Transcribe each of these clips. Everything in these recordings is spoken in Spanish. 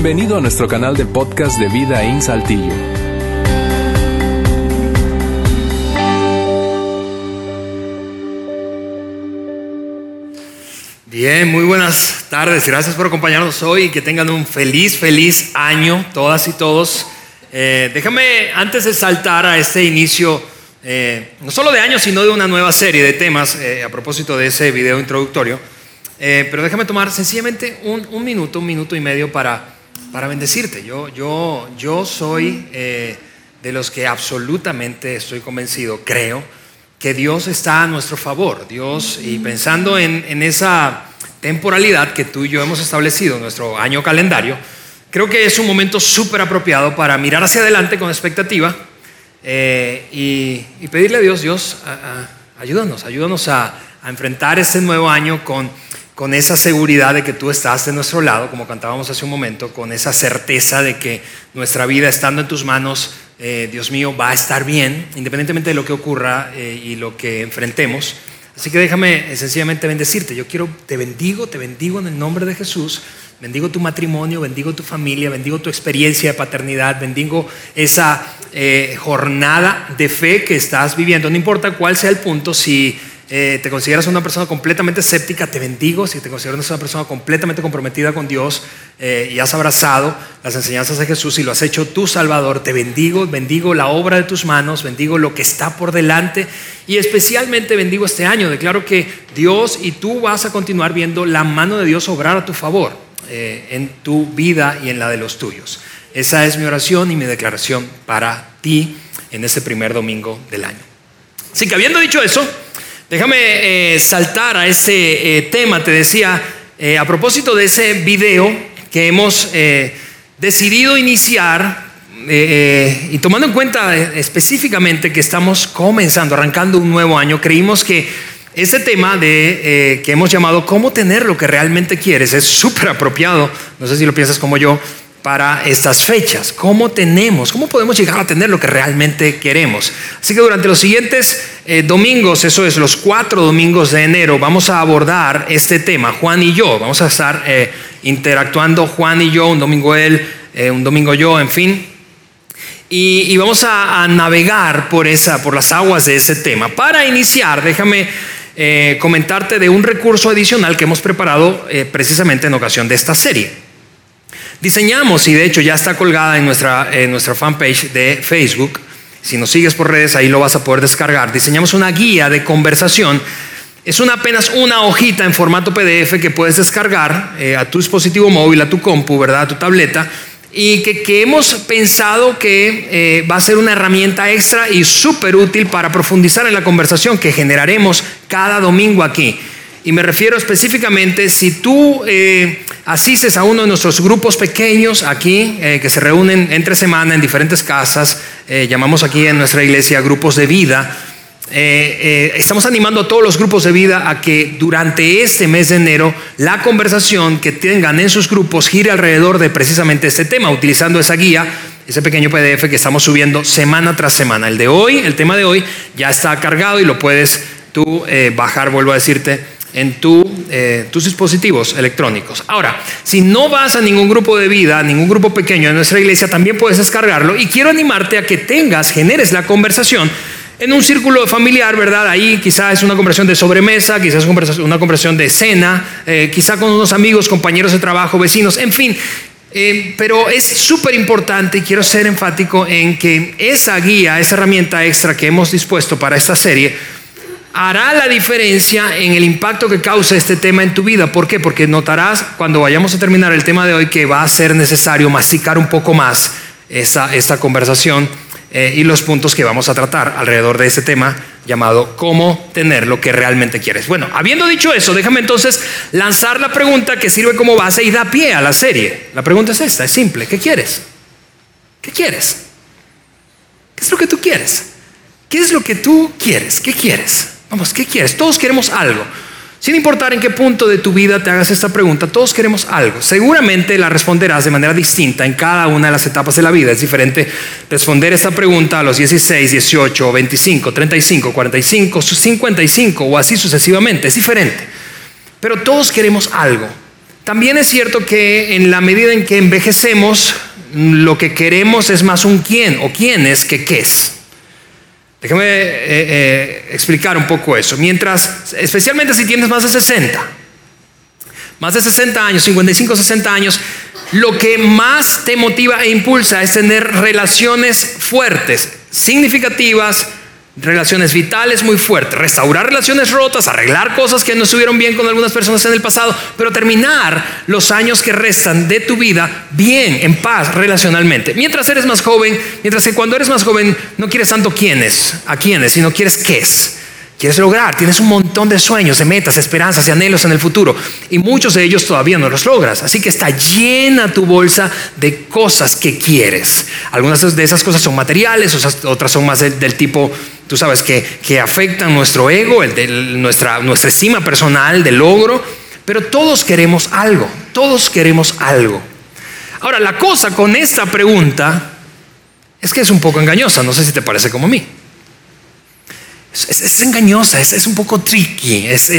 Bienvenido a nuestro canal de podcast de Vida en Saltillo. Bien, muy buenas tardes. Gracias por acompañarnos hoy y que tengan un feliz, feliz año, todas y todos. Eh, déjame, antes de saltar a este inicio, eh, no solo de año, sino de una nueva serie de temas, eh, a propósito de ese video introductorio, pero déjame tomar sencillamente un, minuto, un minuto y medio para, para bendecirte. Yo, yo, yo soy de los que absolutamente estoy convencido, creo, que Dios está a nuestro favor. Dios, y pensando en, en esa temporalidad que tú y yo hemos establecido en nuestro año calendario, creo que es un momento súper apropiado para mirar hacia adelante con expectativa eh, y, pedirle a Dios, Dios, ayúdanos, ayúdanos a, enfrentar este nuevo año con, con esa seguridad de que tú estás de nuestro lado, como cantábamos hace un momento, con esa certeza de que nuestra vida estando en tus manos, eh, Dios mío, va a estar bien, independientemente de lo que ocurra eh, y lo que enfrentemos. Así que déjame sencillamente bendecirte. Yo quiero, te bendigo, te bendigo en el nombre de Jesús. Bendigo tu matrimonio, bendigo tu familia, bendigo tu experiencia de paternidad, bendigo esa eh, jornada de fe que estás viviendo. No importa cuál sea el punto, si eh, te consideras una persona completamente escéptica, te bendigo. Si te consideras una persona completamente comprometida con Dios eh, y has abrazado las enseñanzas de Jesús y lo has hecho tu Salvador, te bendigo, bendigo la obra de tus manos, bendigo lo que está por delante y especialmente bendigo este año. Declaro que Dios y tú vas a continuar viendo la mano de Dios obrar a tu favor eh, en tu vida y en la de los tuyos. Esa es mi oración y mi declaración para ti en este primer domingo del año. Así que habiendo dicho eso, Déjame eh, saltar a ese eh, tema, te decía, eh, a propósito de ese video que hemos decidido iniciar y tomando en cuenta específicamente que estamos comenzando, arrancando un nuevo año, creímos que este tema de, que hemos llamado cómo tener lo que realmente quieres es súper apropiado, no sé si lo piensas como yo, para estas fechas. ¿Cómo tenemos? ¿Cómo podemos llegar a tener lo que realmente queremos? Así que durante los siguientes eh, domingos, eso es los cuatro domingos de enero, vamos a abordar este tema, Juan y yo. Vamos a estar eh, interactuando Juan y yo, un domingo él, eh, un domingo yo, en fin. Y, vamos a, navegar por, esa, por las aguas de ese tema. Para iniciar, déjame comentarte de un recurso adicional que hemos preparado precisamente en ocasión de esta serie. Diseñamos, y de hecho ya está colgada en nuestra, en nuestra fanpage de Facebook, si nos sigues por redes ahí lo vas a poder descargar, diseñamos una guía de conversación. Es una, apenas una hojita en formato PDF que puedes descargar eh, a tu dispositivo móvil, a tu compu, ¿verdad? a tu tableta, y que, hemos pensado que eh, va a ser una herramienta extra y súper útil para profundizar en la conversación que generaremos cada domingo aquí. Y me refiero específicamente, si tú eh, asistes a uno de nuestros grupos pequeños aquí, eh, que se reúnen entre semana en diferentes casas, eh, llamamos aquí en nuestra iglesia grupos de vida, estamos animando a todos los grupos de vida a que durante este mes de enero la conversación que tengan en sus grupos gire alrededor de precisamente este tema, utilizando esa guía ese pequeño PDF que estamos subiendo semana tras semana. El de hoy, el tema de hoy, ya está cargado y lo puedes tú bajar, vuelvo a decirte, en eh, tus dispositivos electrónicos. Ahora, si no vas a ningún grupo de vida, ningún grupo pequeño de nuestra iglesia, también puedes descargarlo y quiero animarte a que tengas, generes la conversación en un círculo familiar, ¿verdad? Ahí quizás es una conversación de sobremesa, quizás una conversación de cena, eh, quizá con unos amigos, compañeros de trabajo, vecinos, en fin. Eh, pero es súper importante y quiero ser enfático en que esa guía, esa herramienta extra que hemos dispuesto para esta serie, hará la diferencia en el impacto que causa este tema en tu vida. ¿Por qué? Porque notarás cuando vayamos a terminar el tema de hoy que va a ser necesario masticar un poco más esa, esta conversación eh, y los puntos que vamos a tratar alrededor de este tema llamado cómo tener lo que realmente quieres. Bueno, habiendo dicho eso, déjame entonces lanzar la pregunta que sirve como base y da pie a la serie. La pregunta es esta, es simple. ¿Qué quieres? ¿Qué quieres? ¿Qué es lo que tú quieres? ¿Qué es lo que tú quieres? ¿Qué quieres? Vamos, ¿qué quieres? Todos queremos algo. Sin importar en qué punto de tu vida te hagas esta pregunta, todos queremos algo. Seguramente la responderás de manera distinta en cada una de las etapas de la vida. Es diferente responder esta pregunta a los 16, 18, 25, 35, 45, 55 o así sucesivamente. Es diferente. Pero todos queremos algo. también es cierto que en la medida en que envejecemos, lo que queremos es más un quién o quién es que qué es. Déjame eh, eh, explicar un poco eso. Mientras, especialmente si tienes más de 60, más de 60 años, 55, 60 años, lo que más te motiva e impulsa es tener relaciones fuertes, significativas, relaciones vitales muy fuertes, restaurar relaciones rotas, arreglar cosas que no estuvieron bien con algunas personas en el pasado, pero terminar los años que restan de tu vida bien, en paz, relacionalmente. Mientras eres más joven, mientras que cuando eres más joven no quieres tanto quiénes, a quiénes, sino quieres qué es. Quieres lograr, tienes un montón de sueños, de metas, esperanzas y anhelos en el futuro y muchos de ellos todavía no los logras. Así que está llena tu bolsa de cosas que quieres. Algunas de esas cosas son materiales, otras son más del, tipo, tú sabes, que, que afectan nuestro ego, el nuestra, nuestra estima personal de logro, pero todos queremos algo, todos queremos algo. Ahora, la cosa con esta pregunta es que es un poco engañosa, no sé si te parece como a mí es, engañosa, es, un poco tricky, es,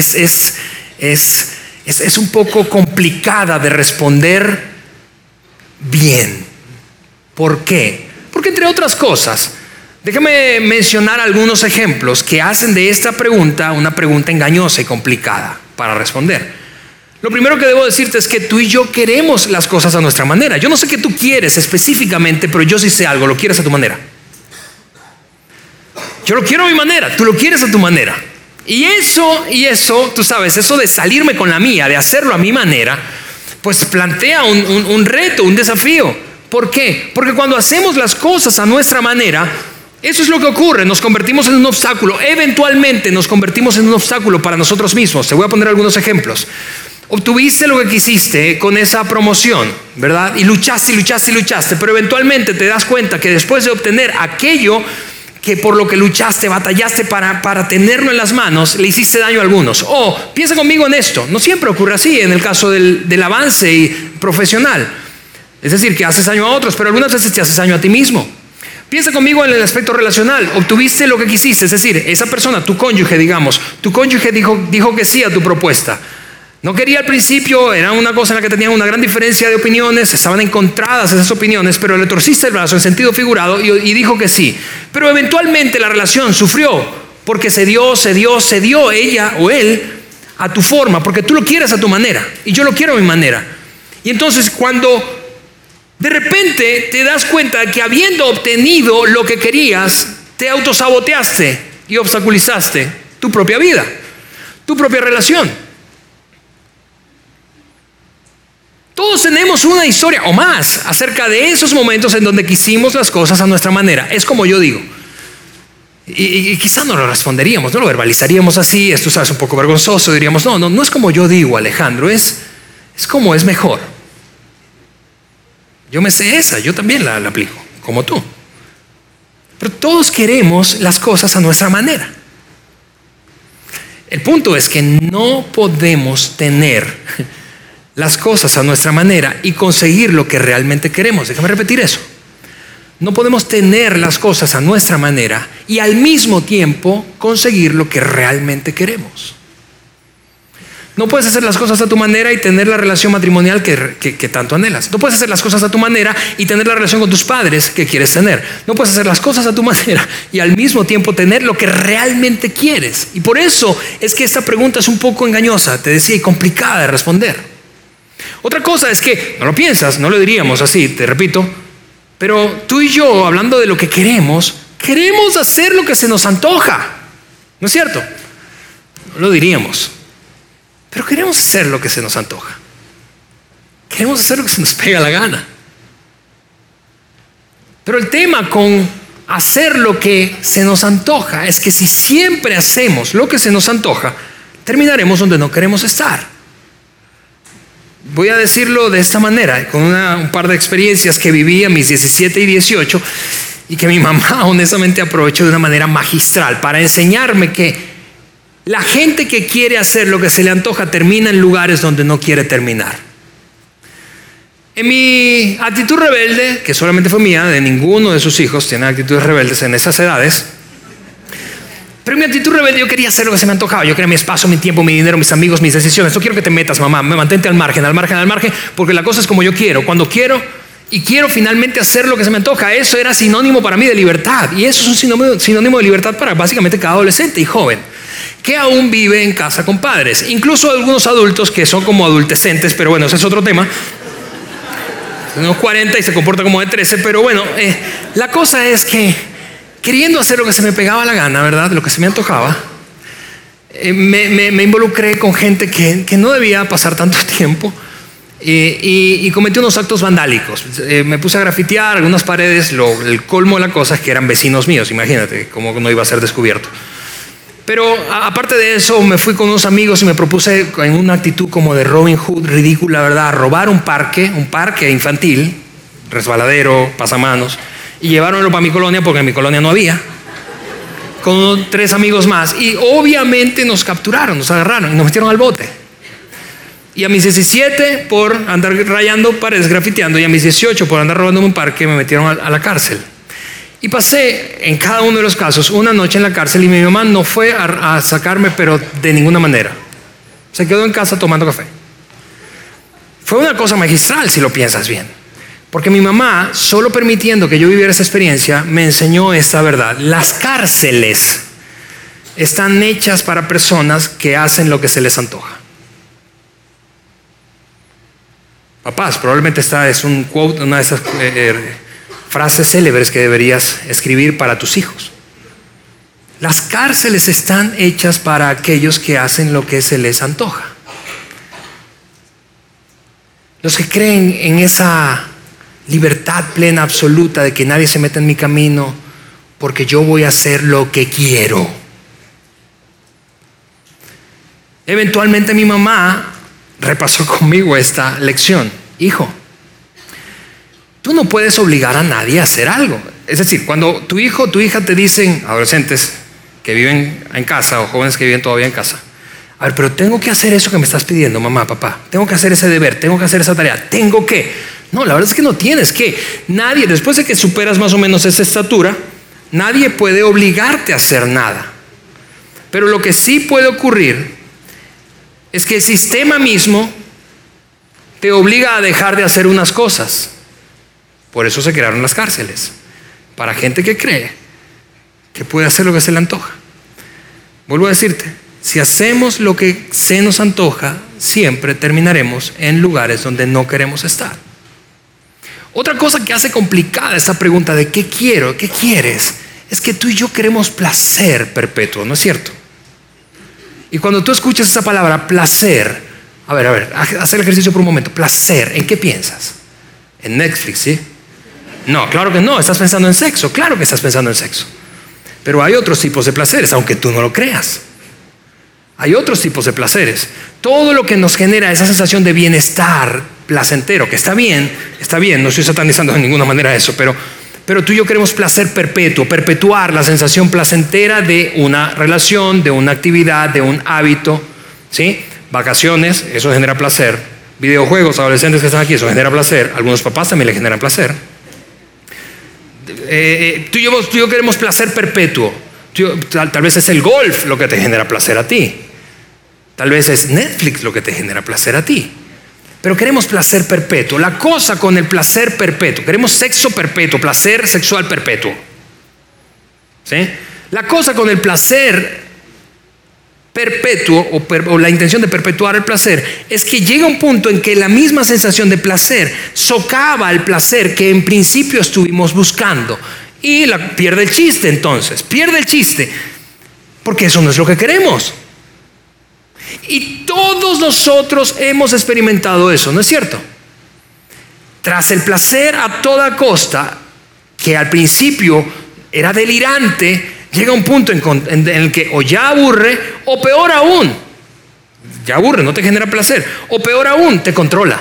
es un poco complicada de responder bien. ¿Por qué? Porque entre otras cosas, déjame mencionar algunos ejemplos que hacen de esta pregunta una pregunta engañosa y complicada para responder. Lo primero que debo decirte es que tú y yo queremos las cosas a nuestra manera. Yo no sé qué tú quieres específicamente, pero yo sí sé algo, lo quieres a tu manera. Yo lo quiero a mi manera, tú lo quieres a tu manera. Y eso, y eso, tú sabes, eso de salirme con la mía, de hacerlo a mi manera, pues plantea un, reto, un desafío. ¿Por qué? Porque cuando hacemos las cosas a nuestra manera, eso es lo que ocurre, nos convertimos en un obstáculo, eventualmente nos convertimos en un obstáculo para nosotros mismos. Te voy a poner algunos ejemplos. Obtuviste lo que quisiste con esa promoción, ¿verdad? Y luchaste y luchaste y luchaste, pero eventualmente te das cuenta que después de obtener aquello que por lo que luchaste, batallaste para, para tenerlo en las manos, le hiciste daño a algunos. O piensa conmigo en esto, no siempre ocurre así en el caso del, del avance profesional. Es decir, que haces daño a otros, pero algunas veces te haces daño a ti mismo. Piensa conmigo en el aspecto relacional. Obtuviste lo que quisiste, es decir, esa persona, tu cónyuge, digamos, tu cónyuge dijo, que sí a tu propuesta. No quería al principio, era una cosa en la que tenían una gran diferencia de opiniones, estaban encontradas esas opiniones, pero le torciste el brazo en sentido figurado y, dijo que sí. Pero eventualmente la relación sufrió porque se dio, se dio, se dio ella o él a tu forma, porque tú lo quieres a tu manera y yo lo quiero a mi manera. Y entonces cuando de repente te das cuenta que habiendo obtenido lo que querías, te autosaboteaste y obstaculizaste tu propia vida, tu propia relación. Todos tenemos una historia o más acerca de esos momentos en donde quisimos las cosas a nuestra manera. Es como yo digo. Y, quizás no lo responderíamos, no lo verbalizaríamos así, esto sabes un poco vergonzoso, diríamos, no, no, no es como yo digo, Alejandro, es, es como es mejor. Yo me sé esa, yo también la, aplico, como tú. Pero todos queremos las cosas a nuestra manera. El punto es que no podemos tener las cosas a nuestra manera y conseguir lo que realmente queremos. Déjame repetir eso. No podemos tener las cosas a nuestra manera y al mismo tiempo conseguir lo que realmente queremos. No puedes hacer las cosas a tu manera y tener la relación matrimonial que, tanto anhelas. No puedes hacer las cosas a tu manera y tener la relación con tus padres que quieres tener. No puedes hacer las cosas a tu manera y al mismo tiempo tener lo que realmente quieres. Y por eso es que esta pregunta es un poco engañosa, te decía, y complicada de responder. Otra cosa es que, no lo piensas, no lo diríamos así, te repito, pero tú y yo, hablando de lo que queremos, queremos hacer lo que se nos antoja. ¿No es cierto? No lo diríamos. Pero queremos hacer lo que se nos antoja. Queremos hacer lo que se nos pega la gana. Pero el tema con hacer lo que se nos antoja es que si siempre hacemos lo que se nos antoja, terminaremos donde no queremos estar. Voy a decirlo de esta manera, con un par de experiencias que viví a mis 17 y 18 y que mi mamá honestamente aprovechó de una manera magistral para enseñarme que la gente que quiere hacer lo que se le antoja termina en lugares donde no quiere terminar. En mi actitud rebelde, que solamente fue mía, de ninguno de sus hijos tiene actitudes rebeldes en esas edades, Pero en mi actitud rebelde yo quería hacer lo que se me antojaba. Yo quería mi espacio, mi tiempo, mi dinero, mis amigos, mis decisiones. No quiero que te metas, mamá. Me mantente al margen, al margen, al margen, porque la cosa es como yo quiero. Cuando quiero y quiero finalmente hacer lo que se me antoja. Eso era sinónimo para mí de libertad. Y eso es un sinónimo, sinónimo de libertad para básicamente cada adolescente y joven que aún vive en casa con padres. Incluso algunos adultos que son como adultecentes, pero bueno, ese es otro tema. Unos 40 y se comporta como de 13, pero bueno, eh, la cosa es que queriendo hacer lo que se me pegaba la gana, ¿verdad? Lo que se me antojaba, eh, me, involucré con gente que, no debía pasar tanto tiempo y, cometí unos actos vandálicos. Eh, me puse a grafitear algunas paredes, lo, el colmo de la cosa es que eran vecinos míos, imagínate cómo no iba a ser descubierto. Pero aparte de eso, me fui con unos amigos y me propuse en una actitud como de Robin Hood ridícula, ¿verdad? Robar un parque, un parque infantil, resbaladero, pasamanos y llevármelo para mi colonia porque en mi colonia no había, con tres amigos más. Y obviamente nos capturaron, nos agarraron y nos metieron al bote. Y a mis 17 por andar rayando paredes, grafiteando, y a mis 18 por andar robando un parque, me metieron a la cárcel. Y pasé en cada uno de los casos una noche en la cárcel y mi mamá no fue a, sacarme, pero de ninguna manera. Se quedó en casa tomando café. Fue una cosa magistral si lo piensas bien. Porque mi mamá, solo permitiendo que yo viviera esa experiencia, me enseñó esta verdad. Las cárceles están hechas para personas que hacen lo que se les antoja. Papás, probablemente esta es un quote, una de esas eh, eh, frases célebres que deberías escribir para tus hijos. Las cárceles están hechas para aquellos que hacen lo que se les antoja. Los que creen en esa libertad plena, absoluta, de que nadie se meta en mi camino, porque yo voy a hacer lo que quiero. Eventualmente mi mamá repasó conmigo esta lección. Hijo, tú no puedes obligar a nadie a hacer algo. Es decir, cuando tu hijo o tu hija te dicen, adolescentes que viven en casa o jóvenes que viven todavía en casa, a ver, pero tengo que hacer eso que me estás pidiendo, mamá, papá. Tengo que hacer ese deber, tengo que hacer esa tarea. Tengo que. No, la verdad es que no tienes que. Nadie, después de que superas más o menos esa estatura, nadie puede obligarte a hacer nada. Pero lo que sí puede ocurrir es que el sistema mismo te obliga a dejar de hacer unas cosas. Por eso se crearon las cárceles. Para gente que cree que puede hacer lo que se le antoja. Vuelvo a decirte, si hacemos lo que se nos antoja, siempre terminaremos en lugares donde no queremos estar. Otra cosa que hace complicada esta pregunta de qué quiero, qué quieres, es que tú y yo queremos placer perpetuo, ¿no es cierto? Y cuando tú escuchas esa palabra, placer, a ver, a ver, haz el ejercicio por un momento, placer, ¿en qué piensas? En Netflix, ¿sí? No, claro que no, estás pensando en sexo, claro que estás pensando en sexo. Pero hay otros tipos de placeres, aunque tú no lo creas. Hay otros tipos de placeres. Todo lo que nos genera esa sensación de bienestar placentero, que está bien, está bien, no estoy satanizando de ninguna manera eso, pero, pero tú y yo queremos placer perpetuo, perpetuar la sensación placentera de una relación, de una actividad, de un hábito, ¿sí? Vacaciones, eso genera placer. Videojuegos, adolescentes que están aquí, eso genera placer. Algunos papás también le generan placer. Eh, eh, tú, y yo, queremos placer perpetuo. tal vez es el golf lo que te genera placer a ti. Tal vez es Netflix lo que te genera placer a ti. Pero queremos placer perpetuo. La cosa con el placer perpetuo, queremos sexo perpetuo, placer sexual perpetuo. ¿Sí? La cosa con el placer perpetuo o, la intención de perpetuar el placer es que llega un punto en que la misma sensación de placer socava el placer que en principio estuvimos buscando y la, pierde el chiste entonces, pierde el chiste, porque eso no es lo que queremos. Y todos nosotros hemos experimentado eso, ¿no es cierto? Tras el placer a toda costa, que al principio era delirante, llega un punto en, el que o ya aburre o peor aún, ya aburre, no te genera placer, o peor aún, te controla.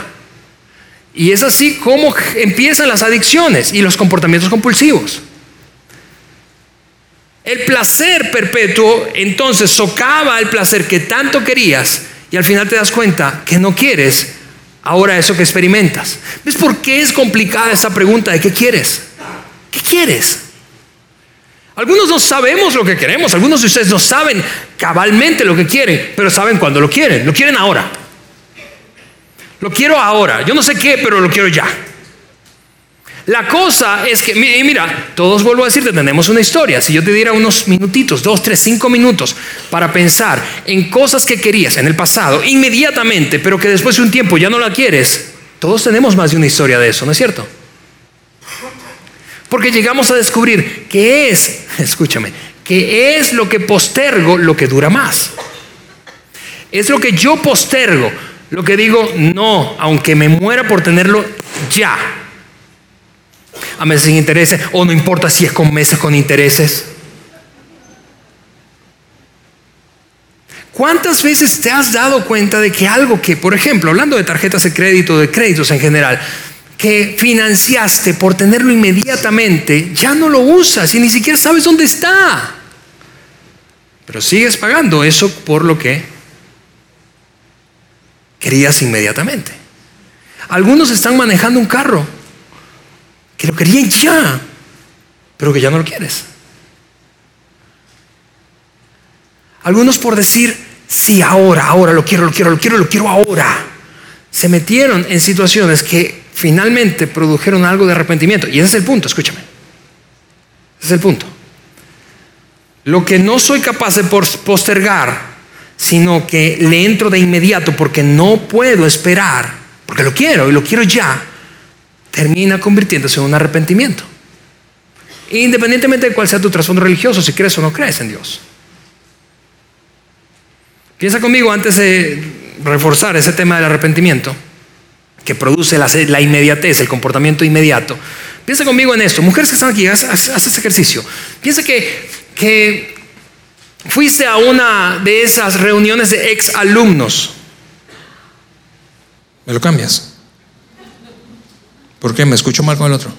Y es así como empiezan las adicciones y los comportamientos compulsivos. El placer perpetuo entonces socava el placer que tanto querías y al final te das cuenta que no quieres ahora eso que experimentas. ¿Ves por qué es complicada esa pregunta de qué quieres? ¿Qué quieres? Algunos no sabemos lo que queremos, algunos de ustedes no saben cabalmente lo que quieren, pero saben cuándo lo quieren, lo quieren ahora. Lo quiero ahora, yo no sé qué, pero lo quiero ya. La cosa es que, mira, todos vuelvo a decirte, tenemos una historia. Si yo te diera unos minutitos, dos, tres, cinco minutos para pensar en cosas que querías en el pasado, inmediatamente, pero que después de un tiempo ya no la quieres, todos tenemos más de una historia de eso, ¿no es cierto? Porque llegamos a descubrir que es, escúchame, que es lo que postergo lo que dura más. Es lo que yo postergo, lo que digo, no, aunque me muera por tenerlo ya. A meses sin intereses, o no importa si es con meses con intereses. ¿Cuántas veces te has dado cuenta de que algo que, por ejemplo, hablando de tarjetas de crédito, de créditos en general, que financiaste por tenerlo inmediatamente, ya no lo usas y ni siquiera sabes dónde está. Pero sigues pagando eso por lo que querías inmediatamente. Algunos están manejando un carro que lo querían ya, pero que ya no lo quieres. Algunos por decir, sí, ahora, ahora lo quiero, lo quiero, lo quiero, lo quiero ahora, se metieron en situaciones que finalmente produjeron algo de arrepentimiento. Y ese es el punto, escúchame. Ese es el punto. Lo que no soy capaz de postergar, sino que le entro de inmediato porque no puedo esperar, porque lo quiero y lo quiero ya, termina convirtiéndose en un arrepentimiento. Independientemente de cuál sea tu trasfondo religioso, si crees o no crees en Dios. Piensa conmigo antes de reforzar ese tema del arrepentimiento que produce la, inmediatez, el comportamiento inmediato. Piensa conmigo en esto. Mujeres que están aquí, haz, este ejercicio. Piensa que, que fuiste a una de esas reuniones de ex alumnos. ¿Me lo cambias? ¿Por qué? ¿Me escucho mal con el otro?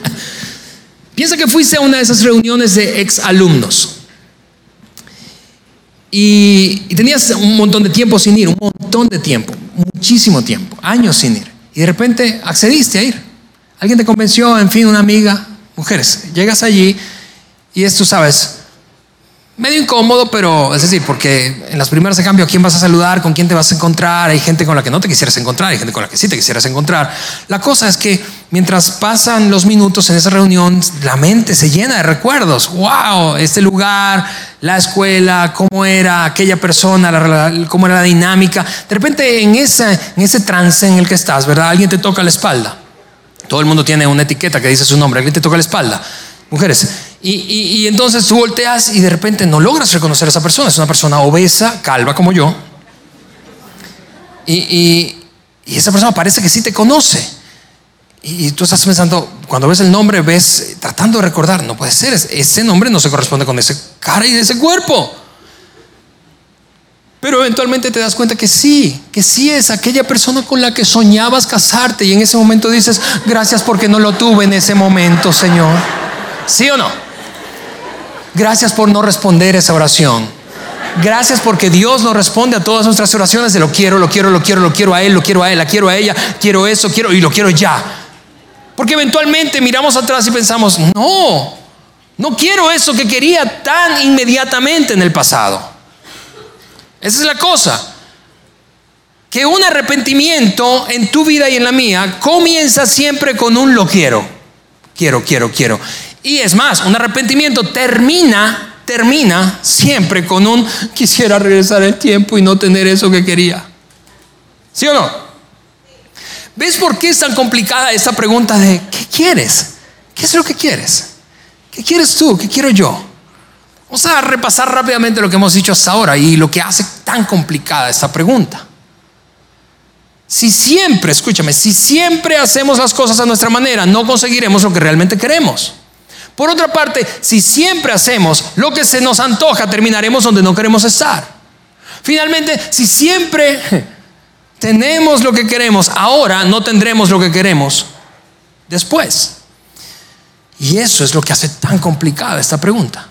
Piensa que fuiste a una de esas reuniones de ex alumnos. Y, y, tenías un montón de tiempo sin ir, un montón de tiempo muchísimo tiempo, años sin ir. Y de repente accediste a ir. Alguien te convenció, en fin, una amiga. Mujeres, llegas allí y es, tú sabes, medio incómodo, pero es decir, porque en las primeras de cambio, ¿a quién vas a saludar? ¿Con quién te vas a encontrar? Hay gente con la que no te quisieras encontrar, hay gente con la que sí te quisieras encontrar. La cosa es que mientras pasan los minutos en esa reunión, la mente se llena de recuerdos. ¡Wow! Este lugar, la escuela, cómo era aquella persona, cómo era la dinámica. De repente, en, ese, en ese trance en el que estás, ¿verdad? Alguien te toca la espalda. Todo el mundo tiene una etiqueta que dice su nombre. Alguien te toca la espalda. Mujeres. Y, entonces tú volteas y de repente no logras reconocer a esa persona. Es una persona obesa, calva como yo. Y, y esa persona parece que sí te conoce. Y tú estás pensando, cuando ves el nombre, ves tratando de recordar, no puede ser, ese nombre no se corresponde con ese cara y ese cuerpo. Pero eventualmente te das cuenta que sí, que sí es aquella persona con la que soñabas casarte y en ese momento dices, gracias porque no lo tuve en ese momento, Señor. ¿Sí o no? Gracias por no responder esa oración. Gracias porque Dios nos responde a todas nuestras oraciones de lo quiero, lo quiero, lo quiero, lo quiero a Él, lo quiero a Él, la quiero a ella, quiero eso, quiero y lo quiero ya. Porque eventualmente miramos atrás y pensamos, no, no quiero eso que quería tan inmediatamente en el pasado. Esa es la cosa. Que un arrepentimiento en tu vida y en la mía comienza siempre con un lo quiero. Quiero, quiero, quiero. Y es más, un arrepentimiento termina, termina siempre con un quisiera regresar el tiempo y no tener eso que quería. ¿Sí o no? ¿Ves por qué es tan complicada esta pregunta de ¿qué quieres? ¿Qué es lo que quieres? ¿Qué quieres tú? ¿Qué quiero yo? Vamos a repasar rápidamente lo que hemos dicho hasta ahora y lo que hace tan complicada esta pregunta. Si siempre, escúchame, si siempre hacemos las cosas a nuestra manera, no conseguiremos lo que realmente queremos. Por otra parte, si siempre hacemos lo que se nos antoja, terminaremos donde no queremos estar. Finalmente, si siempre tenemos lo que queremos, ahora no tendremos lo que queremos después. Y eso es lo que hace tan complicada esta pregunta,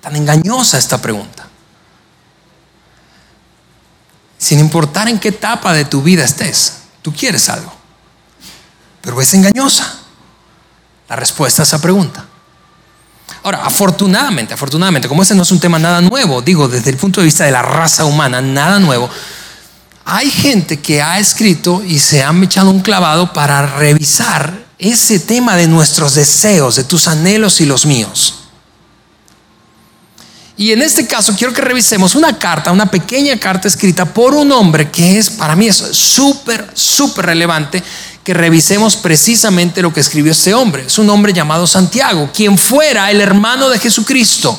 tan engañosa esta pregunta. Sin importar en qué etapa de tu vida estés, tú quieres algo, pero es engañosa la respuesta a esa pregunta. Ahora, afortunadamente, afortunadamente, como ese no es un tema nada nuevo, digo, desde el punto de vista de la raza humana, nada nuevo, hay gente que ha escrito y se han echado un clavado para revisar ese tema de nuestros deseos, de tus anhelos y los míos. Y en este caso quiero que revisemos una carta, una pequeña carta escrita por un hombre que es, para mí súper, súper relevante que revisemos precisamente lo que escribió este hombre. Es un hombre llamado Santiago, quien fuera el hermano de Jesucristo.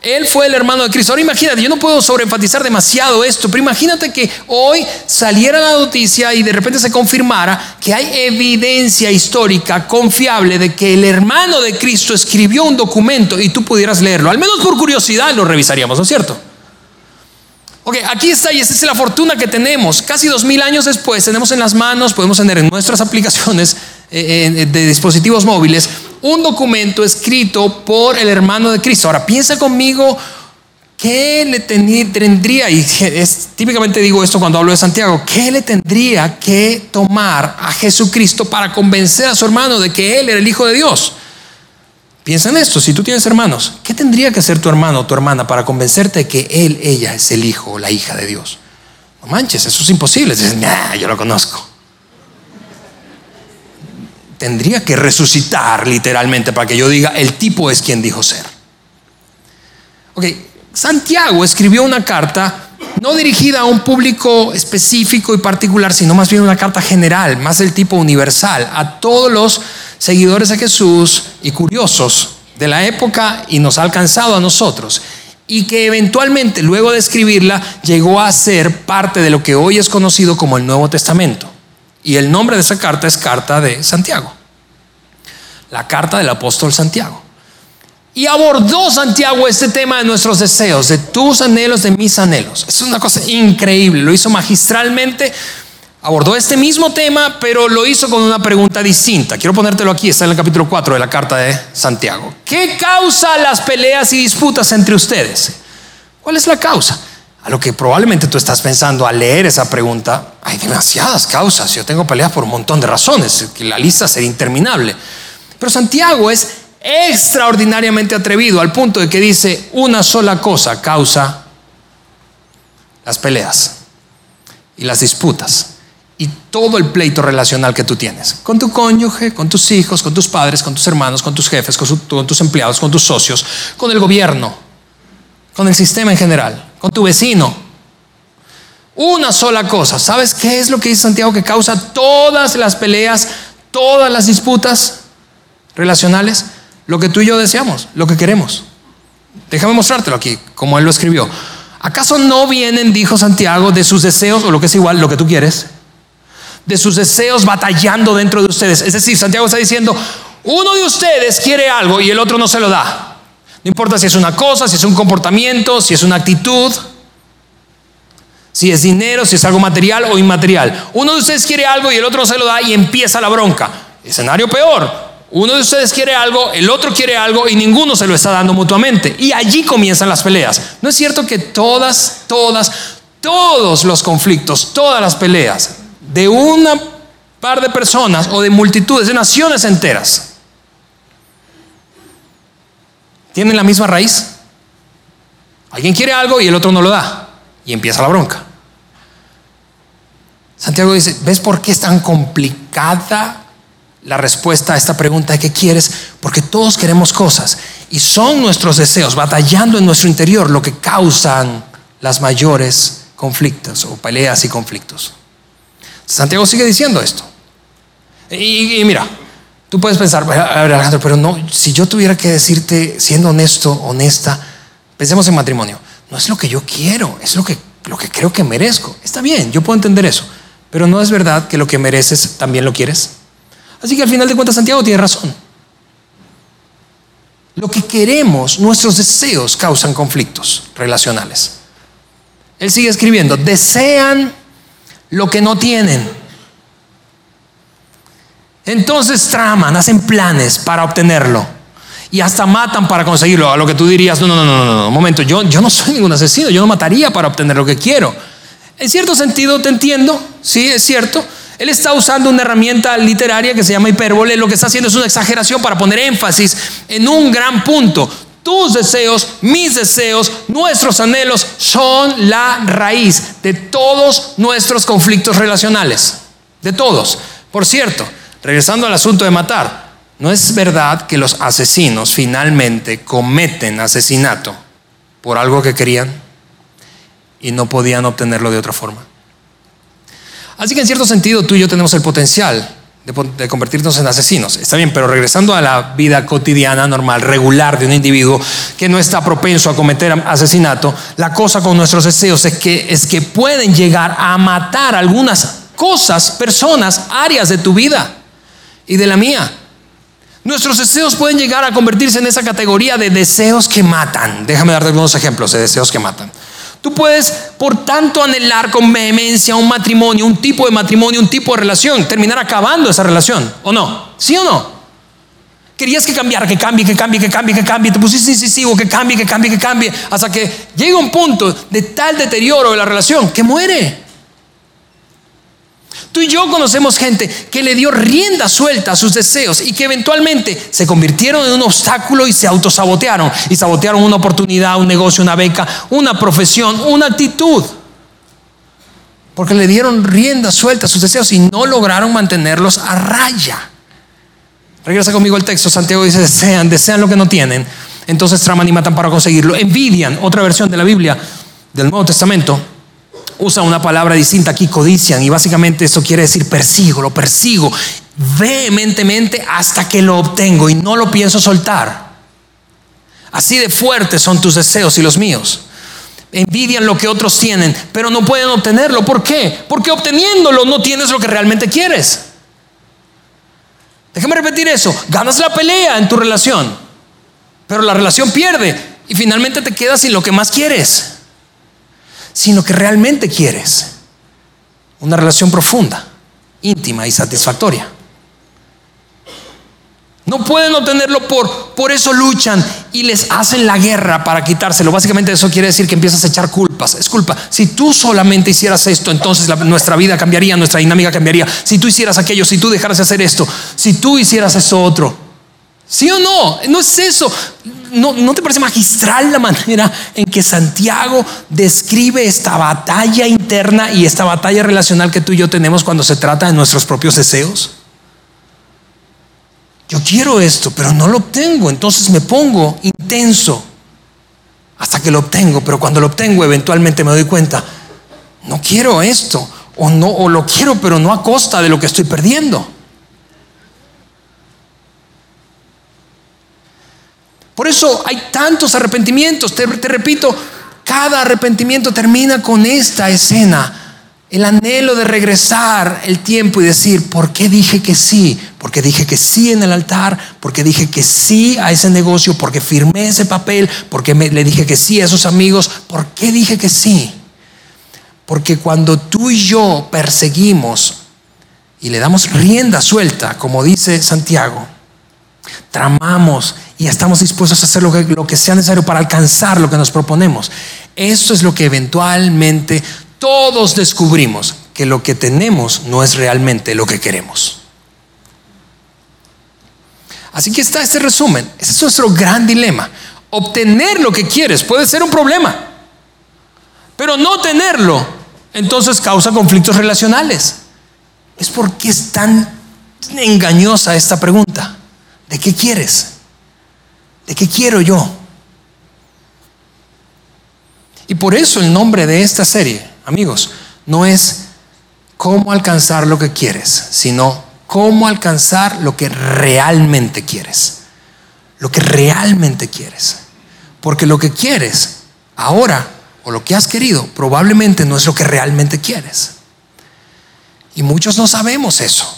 Él fue el hermano de Cristo. Ahora imagínate, yo no puedo sobreenfatizar demasiado esto, pero imagínate que hoy saliera la noticia y de repente se confirmara que hay evidencia histórica confiable de que el hermano de Cristo escribió un documento y tú pudieras leerlo. Al menos por curiosidad lo revisaríamos, ¿no es cierto? Ok, aquí está y esa es la fortuna que tenemos. Casi dos mil años después tenemos en las manos, podemos tener en nuestras aplicaciones eh, eh, de dispositivos móviles un documento escrito por el hermano de Cristo. Ahora, piensa conmigo qué le tendría, y es, típicamente digo esto cuando hablo de Santiago, qué le tendría que tomar a Jesucristo para convencer a su hermano de que Él era el Hijo de Dios. Piensa en esto, si tú tienes hermanos, ¿qué tendría que hacer tu hermano o tu hermana para convencerte de que él, ella es el hijo o la hija de Dios? No manches, eso es imposible. Dices, yo lo conozco tendría que resucitar literalmente para que yo diga, el tipo es quien dijo ser. Ok, Santiago escribió una carta no dirigida a un público específico y particular, sino más bien una carta general, más del tipo universal, a todos los seguidores de Jesús y curiosos de la época y nos ha alcanzado a nosotros. Y que eventualmente, luego de escribirla, llegó a ser parte de lo que hoy es conocido como el Nuevo Testamento. Y el nombre de esa carta es Carta de Santiago. La carta del apóstol Santiago. Y abordó Santiago este tema de nuestros deseos, de tus anhelos, de mis anhelos. Es una cosa increíble. Lo hizo magistralmente. Abordó este mismo tema, pero lo hizo con una pregunta distinta. Quiero ponértelo aquí, está en el capítulo 4 de la carta de Santiago. ¿Qué causa las peleas y disputas entre ustedes? ¿Cuál es la causa? A lo que probablemente tú estás pensando al leer esa pregunta, hay demasiadas causas. Yo tengo peleas por un montón de razones, la lista sería interminable. Pero Santiago es extraordinariamente atrevido al punto de que dice una sola cosa causa las peleas y las disputas y todo el pleito relacional que tú tienes con tu cónyuge, con tus hijos, con tus padres, con tus hermanos, con tus jefes, con, tus empleados, con tus socios, con el gobierno, con el sistema en general con tu vecino. Una sola cosa. ¿Sabes qué es lo que dice Santiago que causa todas las peleas, todas las disputas relacionales? Lo que tú y yo deseamos, lo que queremos. Déjame mostrártelo aquí, como él lo escribió. ¿Acaso no vienen, dijo Santiago, de sus deseos, o lo que es igual, lo que tú quieres? De sus deseos batallando dentro de ustedes. Es decir, Santiago está diciendo, uno de ustedes quiere algo y el otro no se lo da. No importa si es una cosa, si es un comportamiento, si es una actitud, si es dinero, si es algo material o inmaterial. Uno de ustedes quiere algo y el otro no se lo da y empieza la bronca. Escenario peor. Uno de ustedes quiere algo, el otro quiere algo y ninguno se lo está dando mutuamente. Y allí comienzan las peleas. ¿No es cierto que todas, todas, todos los conflictos, todas las peleas de una par de personas o de multitudes, de naciones enteras, tienen la misma raíz. Alguien quiere algo y el otro no lo da. Y empieza la bronca. Santiago dice, ¿ves por qué es tan complicada la respuesta a esta pregunta de qué quieres? Porque todos queremos cosas y son nuestros deseos, batallando en nuestro interior, lo que causan las mayores conflictos o peleas y conflictos. Santiago sigue diciendo esto. Y, mira, Tú puedes pensar, Alejandro, pero no, si yo tuviera que decirte, siendo honesto, honesta, pensemos en matrimonio, no es lo que yo quiero, es lo que, lo que creo que merezco. Está bien, yo puedo entender eso, pero no es verdad que lo que mereces también lo quieres. Así que al final de cuentas Santiago tiene razón. Lo que queremos, nuestros deseos causan conflictos relacionales. Él sigue escribiendo, desean lo que no tienen entonces traman, hacen planes para obtenerlo. Y hasta matan para conseguirlo. A lo que tú dirías, no, no, no, no, no, un momento, yo, yo no soy ningún asesino, yo no mataría para obtener lo que quiero. En cierto sentido te entiendo, sí, es cierto. Él está usando una herramienta literaria que se llama hipérbole. Lo que está haciendo es una exageración para poner énfasis en un gran punto. Tus deseos, mis deseos, nuestros anhelos son la raíz de todos nuestros conflictos relacionales. De todos. Por cierto, regresando al asunto de matar, no es verdad que los asesinos finalmente cometen asesinato por algo que querían y no podían obtenerlo de otra forma. Así que en cierto sentido tú y yo tenemos el potencial de, convertirnos en asesinos. Está bien, pero regresando a la vida cotidiana, normal, regular de un individuo que no está propenso a cometer asesinato, la cosa con nuestros deseos es que, es que pueden llegar a matar algunas cosas, personas, áreas de tu vida y de la mía. Nuestros deseos pueden llegar a convertirse en esa categoría de deseos que matan. Déjame darte algunos ejemplos de deseos que matan. Tú puedes, por tanto, anhelar con vehemencia un matrimonio, un tipo de matrimonio, un tipo de relación, terminar acabando esa relación, ¿o no? ¿Sí o no? Querías que cambiara, que cambie, que cambie, que cambie, que cambie. Te pusiste incisivo, que cambie, que cambie, que cambie. Hasta que llega un punto de tal deterioro de la relación que muere. Tú y yo conocemos gente que le dio rienda suelta a sus deseos y que eventualmente se convirtieron en un obstáculo y se autosabotearon. Y sabotearon una oportunidad, un negocio, una beca, una profesión, una actitud. Porque le dieron rienda suelta a sus deseos y no lograron mantenerlos a raya. Regresa conmigo el texto. Santiago dice, desean, desean lo que no tienen. Entonces traman y matan para conseguirlo. Envidian, otra versión de la Biblia del Nuevo Testamento usa una palabra distinta aquí, codician, y básicamente eso quiere decir persigo, lo persigo vehementemente hasta que lo obtengo y no lo pienso soltar. Así de fuertes son tus deseos y los míos. Envidian lo que otros tienen, pero no pueden obtenerlo. ¿Por qué? Porque obteniéndolo no tienes lo que realmente quieres. Déjame repetir eso. Ganas la pelea en tu relación, pero la relación pierde y finalmente te quedas sin lo que más quieres sino que realmente quieres. Una relación profunda, íntima y satisfactoria. No pueden obtenerlo por, por eso luchan y les hacen la guerra para quitárselo. Básicamente eso quiere decir que empiezas a echar culpas. Es culpa. Si tú solamente hicieras esto, entonces nuestra vida cambiaría, nuestra dinámica cambiaría. Si tú hicieras aquello, si tú dejaras de hacer esto, si tú hicieras eso otro. ¿Sí o no? No es eso. ¿No, te parece magistral la manera en que Santiago describe esta batalla interna y esta batalla relacional que tú y yo tenemos cuando se trata de nuestros propios deseos? Yo quiero esto, pero no lo obtengo, entonces me pongo intenso hasta que lo obtengo, pero cuando lo obtengo eventualmente me doy cuenta, no quiero esto, o no, o lo quiero, pero no a costa de lo que estoy perdiendo. Por eso hay tantos arrepentimientos. Te, repito, cada arrepentimiento termina con esta escena. El anhelo de regresar el tiempo y decir, ¿por qué dije que sí? Porque dije que sí en el altar, porque dije que sí a ese negocio, porque firmé ese papel, porque le dije que sí a esos amigos. ¿Por qué dije que sí? Porque cuando tú y yo perseguimos y le damos rienda suelta, como dice Santiago, tramamos y estamos dispuestos a hacer lo que, sea necesario para alcanzar lo que nos proponemos. Eso es lo que eventualmente todos descubrimos, que lo que tenemos no es realmente lo que queremos. Así que está este resumen. Ese es nuestro gran dilema. Obtener lo que quieres puede ser un problema, pero no tenerlo entonces causa conflictos relacionales. Es porque es tan engañosa esta pregunta. ¿De qué quieres? ¿De qué quiero yo? Y por eso el nombre de esta serie, amigos, no es cómo alcanzar lo que quieres, sino cómo alcanzar lo que realmente quieres. Lo que realmente quieres. Porque lo que quieres ahora o lo que has querido probablemente no es lo que realmente quieres. Y muchos no sabemos eso.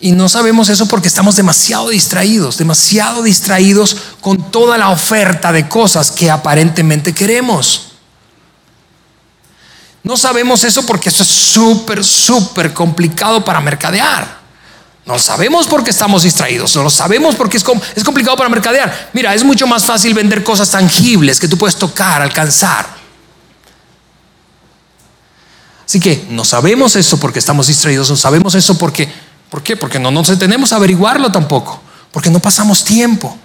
Y no sabemos eso porque estamos demasiado distraídos, demasiado distraídos con toda la oferta de cosas que aparentemente queremos. No sabemos eso porque eso es súper, súper complicado para mercadear. No sabemos porque estamos distraídos, no lo sabemos porque es, es complicado para mercadear. Mira, es mucho más fácil vender cosas tangibles que tú puedes tocar, alcanzar. Así que no sabemos eso porque estamos distraídos, no sabemos eso porque, ¿por qué? Porque no nos detenemos a averiguarlo tampoco, porque no pasamos tiempo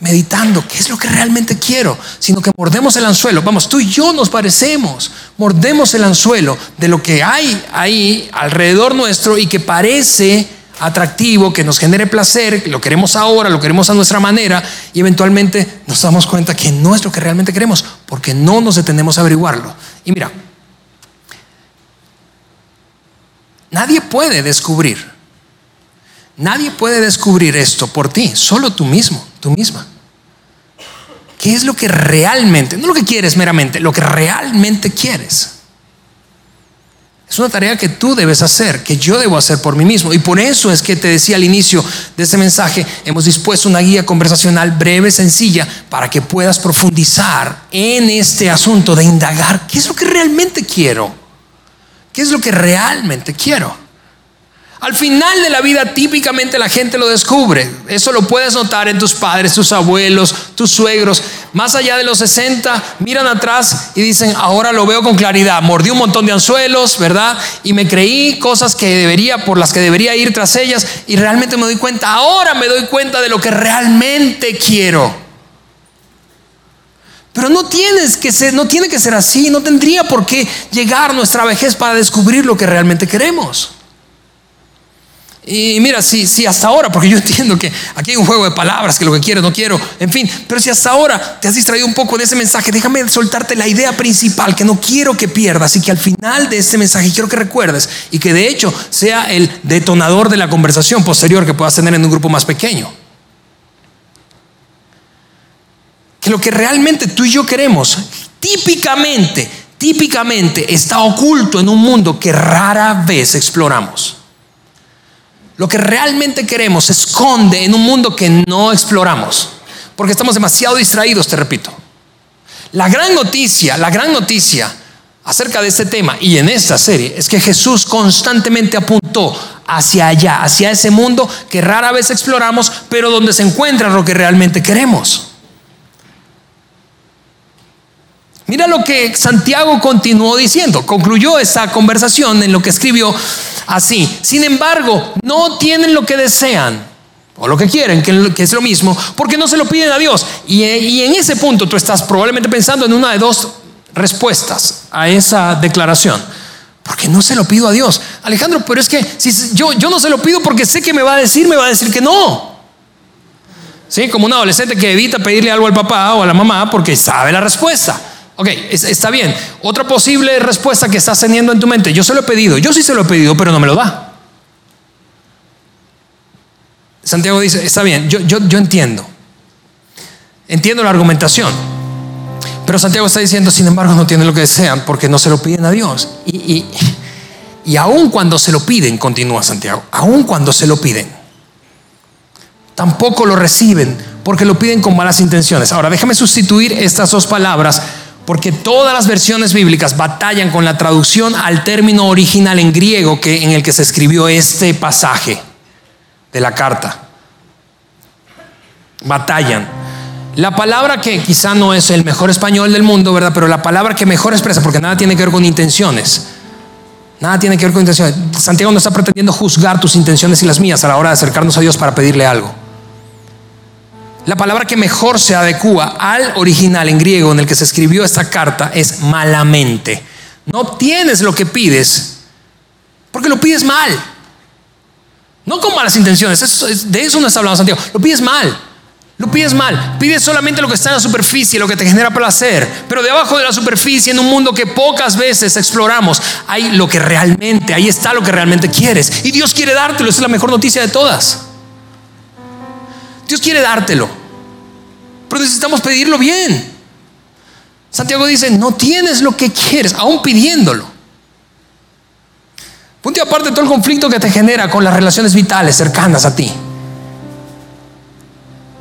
meditando qué es lo que realmente quiero, sino que mordemos el anzuelo. Vamos, tú y yo nos parecemos, mordemos el anzuelo de lo que hay ahí alrededor nuestro y que parece atractivo, que nos genere placer, lo queremos ahora, lo queremos a nuestra manera y eventualmente nos damos cuenta que no es lo que realmente queremos, porque no nos detenemos a averiguarlo. Y mira, nadie puede descubrir Nadie puede descubrir esto por ti, solo tú mismo, tú misma. ¿Qué es lo que realmente, no lo que quieres meramente, lo que realmente quieres? Es una tarea que tú debes hacer, que yo debo hacer por mí mismo. Y por eso es que te decía al inicio de este mensaje, hemos dispuesto una guía conversacional breve, sencilla, para que puedas profundizar en este asunto de indagar qué es lo que realmente quiero. ¿Qué es lo que realmente quiero? Al final de la vida típicamente la gente lo descubre. Eso lo puedes notar en tus padres, tus abuelos, tus suegros. Más allá de los 60, miran atrás y dicen, ahora lo veo con claridad. Mordí un montón de anzuelos, ¿verdad? Y me creí cosas que debería, por las que debería ir tras ellas. Y realmente me doy cuenta, ahora me doy cuenta de lo que realmente quiero. Pero no tienes que ser, tiene que ser así, no tendría por qué llegar nuestra vejez para descubrir lo que realmente queremos. Y mira, si, si hasta ahora, porque yo entiendo que aquí hay un juego de palabras, que lo que quiero, no quiero, en fin, pero si hasta ahora te has distraído un poco de ese mensaje, déjame soltarte la idea principal que no quiero que pierdas y que al final de este mensaje quiero que recuerdes y que de hecho sea el detonador de la conversación posterior que puedas tener en un grupo más pequeño. Lo que realmente tú y yo queremos, típicamente, típicamente está oculto en un mundo que rara vez exploramos. Lo que realmente queremos se esconde en un mundo que no exploramos, porque estamos demasiado distraídos, te repito. La gran noticia, la gran noticia acerca de este tema y en esta serie es que Jesús constantemente apuntó hacia allá, hacia ese mundo que rara vez exploramos, pero donde se encuentra lo que realmente queremos. Mira lo que Santiago continuó diciendo, concluyó esa conversación en lo que escribió así. Sin embargo, no tienen lo que desean o lo que quieren, que, es lo mismo, porque no se lo piden a Dios. Y, en ese punto tú estás probablemente pensando en una de dos respuestas a esa declaración. Porque no se lo pido a Dios. Alejandro, pero es que si yo, yo no se lo pido porque sé que me va a decir, me va a decir que no. ¿Sí? Como un adolescente que evita pedirle algo al papá o a la mamá porque sabe la respuesta. Ok, está bien. Otra posible respuesta que estás teniendo en tu mente, yo se lo he pedido, yo sí se lo he pedido, pero no me lo da. Santiago dice, está bien, yo, yo, yo entiendo. Entiendo la argumentación. Pero Santiago está diciendo, sin embargo, no tienen lo que desean porque no se lo piden a Dios. Y, y, y aun cuando se lo piden, continúa Santiago, aun cuando se lo piden, tampoco lo reciben porque lo piden con malas intenciones. Ahora, déjame sustituir estas dos palabras porque todas las versiones bíblicas batallan con la traducción al término original en griego que, en el que se escribió este pasaje de la carta. Batallan. La palabra que quizá no es el mejor español del mundo, ¿verdad? Pero la palabra que mejor expresa, porque nada tiene que ver con intenciones. Nada tiene que ver con intenciones. Santiago no está pretendiendo juzgar tus intenciones y las mías a la hora de acercarnos a Dios para pedirle algo. La palabra que mejor se adecua al original en griego en el que se escribió esta carta es malamente. No obtienes lo que pides porque lo pides mal. No con malas intenciones, de eso no está hablando Santiago. Lo pides mal. Lo pides mal. Pides solamente lo que está en la superficie, lo que te genera placer. Pero debajo de la superficie, en un mundo que pocas veces exploramos, hay lo que realmente, ahí está lo que realmente quieres. Y Dios quiere dártelo. Esa es la mejor noticia de todas. Dios quiere dártelo. Pero necesitamos pedirlo bien. Santiago dice, no tienes lo que quieres, aún pidiéndolo. Punto aparte todo el conflicto que te genera con las relaciones vitales cercanas a ti.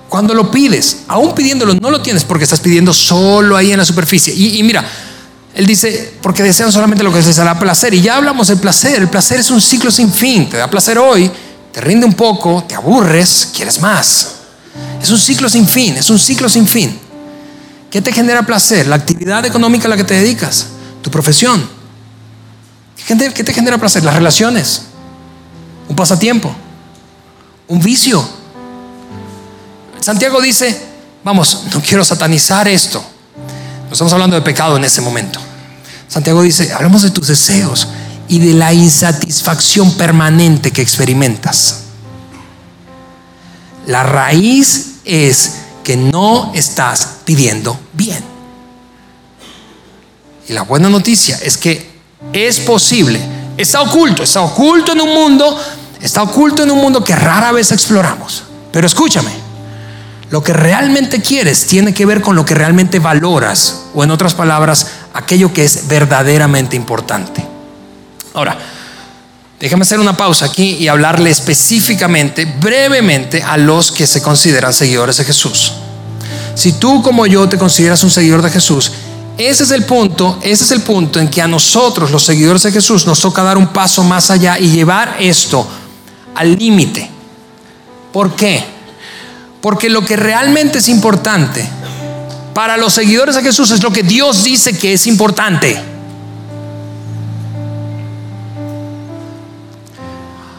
Cuando lo pides, aún pidiéndolo, no lo tienes porque estás pidiendo solo ahí en la superficie. Y, mira, él dice, porque desean solamente lo que les dará placer. Y ya hablamos del placer. El placer es un ciclo sin fin. Te da placer hoy, te rinde un poco, te aburres, quieres más. Es un ciclo sin fin, es un ciclo sin fin. ¿Qué te genera placer? La actividad económica a la que te dedicas, tu profesión, ¿Qué te genera placer? Las relaciones, un pasatiempo, un vicio. Santiago dice, vamos, no quiero satanizar esto. No estamos hablando de pecado en ese momento. Santiago dice, hablamos de tus deseos y de la insatisfacción permanente que experimentas. La raíz es que no estás pidiendo bien. Y la buena noticia es que es posible, está oculto, está oculto en un mundo, está oculto en un mundo que rara vez exploramos. Pero escúchame, lo que realmente quieres tiene que ver con lo que realmente valoras, o en otras palabras, aquello que es verdaderamente importante. Ahora, déjame hacer una pausa aquí y hablarle específicamente, brevemente, a los que se consideran seguidores de Jesús. Si tú como yo te consideras un seguidor de Jesús, ese es el punto, ese es el punto en que a nosotros, los seguidores de Jesús, nos toca dar un paso más allá y llevar esto al límite. ¿Por qué? Porque lo que realmente es importante para los seguidores de Jesús es lo que Dios dice que es importante.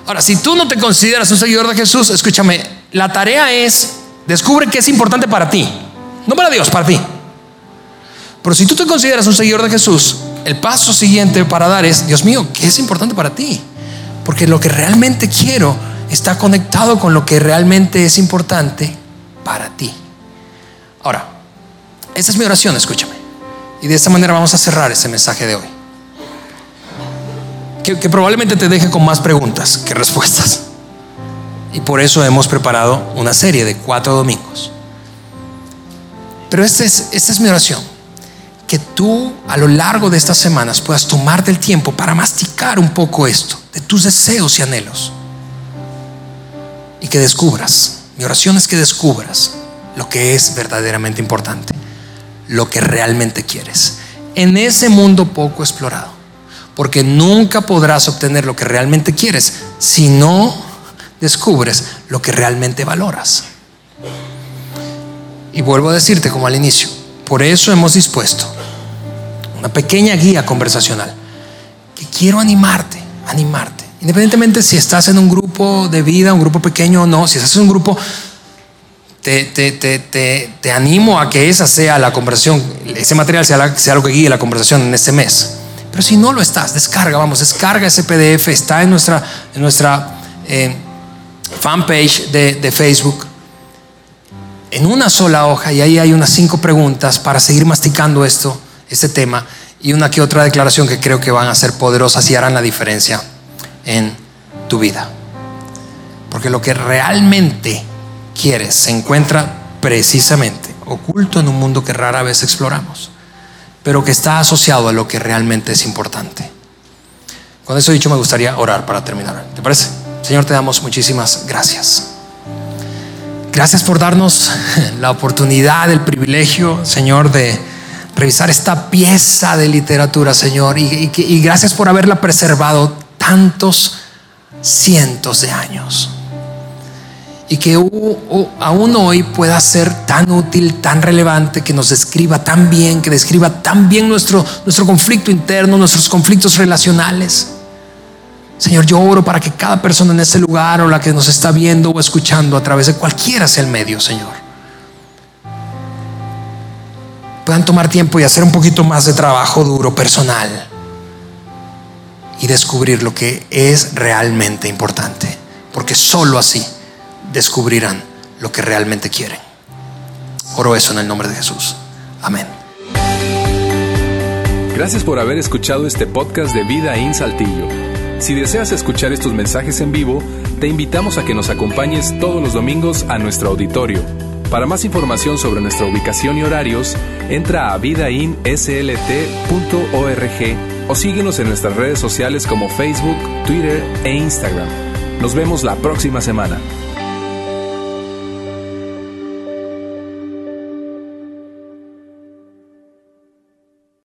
Ahora, si tú no te consideras un seguidor de Jesús, escúchame, la tarea es descubre qué es importante para ti. No para Dios, para ti. Pero si tú te consideras un seguidor de Jesús, el paso siguiente para dar es, Dios mío, ¿qué es importante para ti? Porque lo que realmente quiero está conectado con lo que realmente es importante para ti. Ahora, esa es mi oración, escúchame. Y de esta manera vamos a cerrar ese mensaje de hoy. Que, probablemente te deje con más preguntas que respuestas. Y por eso hemos preparado una serie de cuatro domingos. Pero esta es, esta es mi oración que tú a lo largo de estas semanas puedas tomarte el tiempo para masticar un poco esto, de tus deseos y anhelos. Y que descubras, mi oración es que descubras lo que es verdaderamente importante, lo que realmente quieres, en ese mundo poco explorado. Porque nunca podrás obtener lo que realmente quieres si no descubres lo que realmente valoras. Y vuelvo a decirte como al inicio, por eso hemos dispuesto una pequeña guía conversacional, que quiero animarte, animarte. Independientemente si estás en un grupo de vida, un grupo pequeño o no, si estás en un grupo, te, te, te, te animo a que esa sea la conversación, ese material sea, sea lo que guíe la conversación en este mes. Pero si no lo estás, descarga, vamos, descarga ese PDF, está en nuestra, en nuestra eh, fanpage de, de Facebook en una sola hoja y ahí hay unas cinco preguntas para seguir masticando esto este tema y una que otra declaración que creo que van a ser poderosas y harán la diferencia en tu vida. Porque lo que realmente quieres se encuentra precisamente oculto en un mundo que rara vez exploramos, pero que está asociado a lo que realmente es importante. Con eso dicho, me gustaría orar para terminar. ¿Te parece? Señor, te damos muchísimas gracias. Gracias por darnos la oportunidad, el privilegio, Señor, de revisar esta pieza de literatura, Señor, y, gracias por haberla preservado tantos cientos de años. Y que aún hoy pueda ser tan útil, tan relevante, que nos describa tan bien, que describa tan bien nuestro, nuestro conflicto interno, nuestros conflictos relacionales. Señor, yo oro para que cada persona en este lugar o la que nos está viendo o escuchando a través de cualquiera sea el medio, Señor puedan tomar tiempo y hacer un poquito más de trabajo duro, personal, y descubrir lo que es realmente importante, porque sólo así descubrirán lo que realmente quieren. Oro eso en el nombre de Jesús. Amén. Gracias por haber escuchado este podcast de Vida en Saltillo. Si deseas escuchar estos mensajes en vivo, te invitamos a que nos acompañes todos los domingos a nuestro auditorio para más información sobre nuestra ubicación y horarios, entra a vidainslt.org o síguenos en nuestras redes sociales como Facebook, Twitter e Instagram. Nos vemos la próxima semana.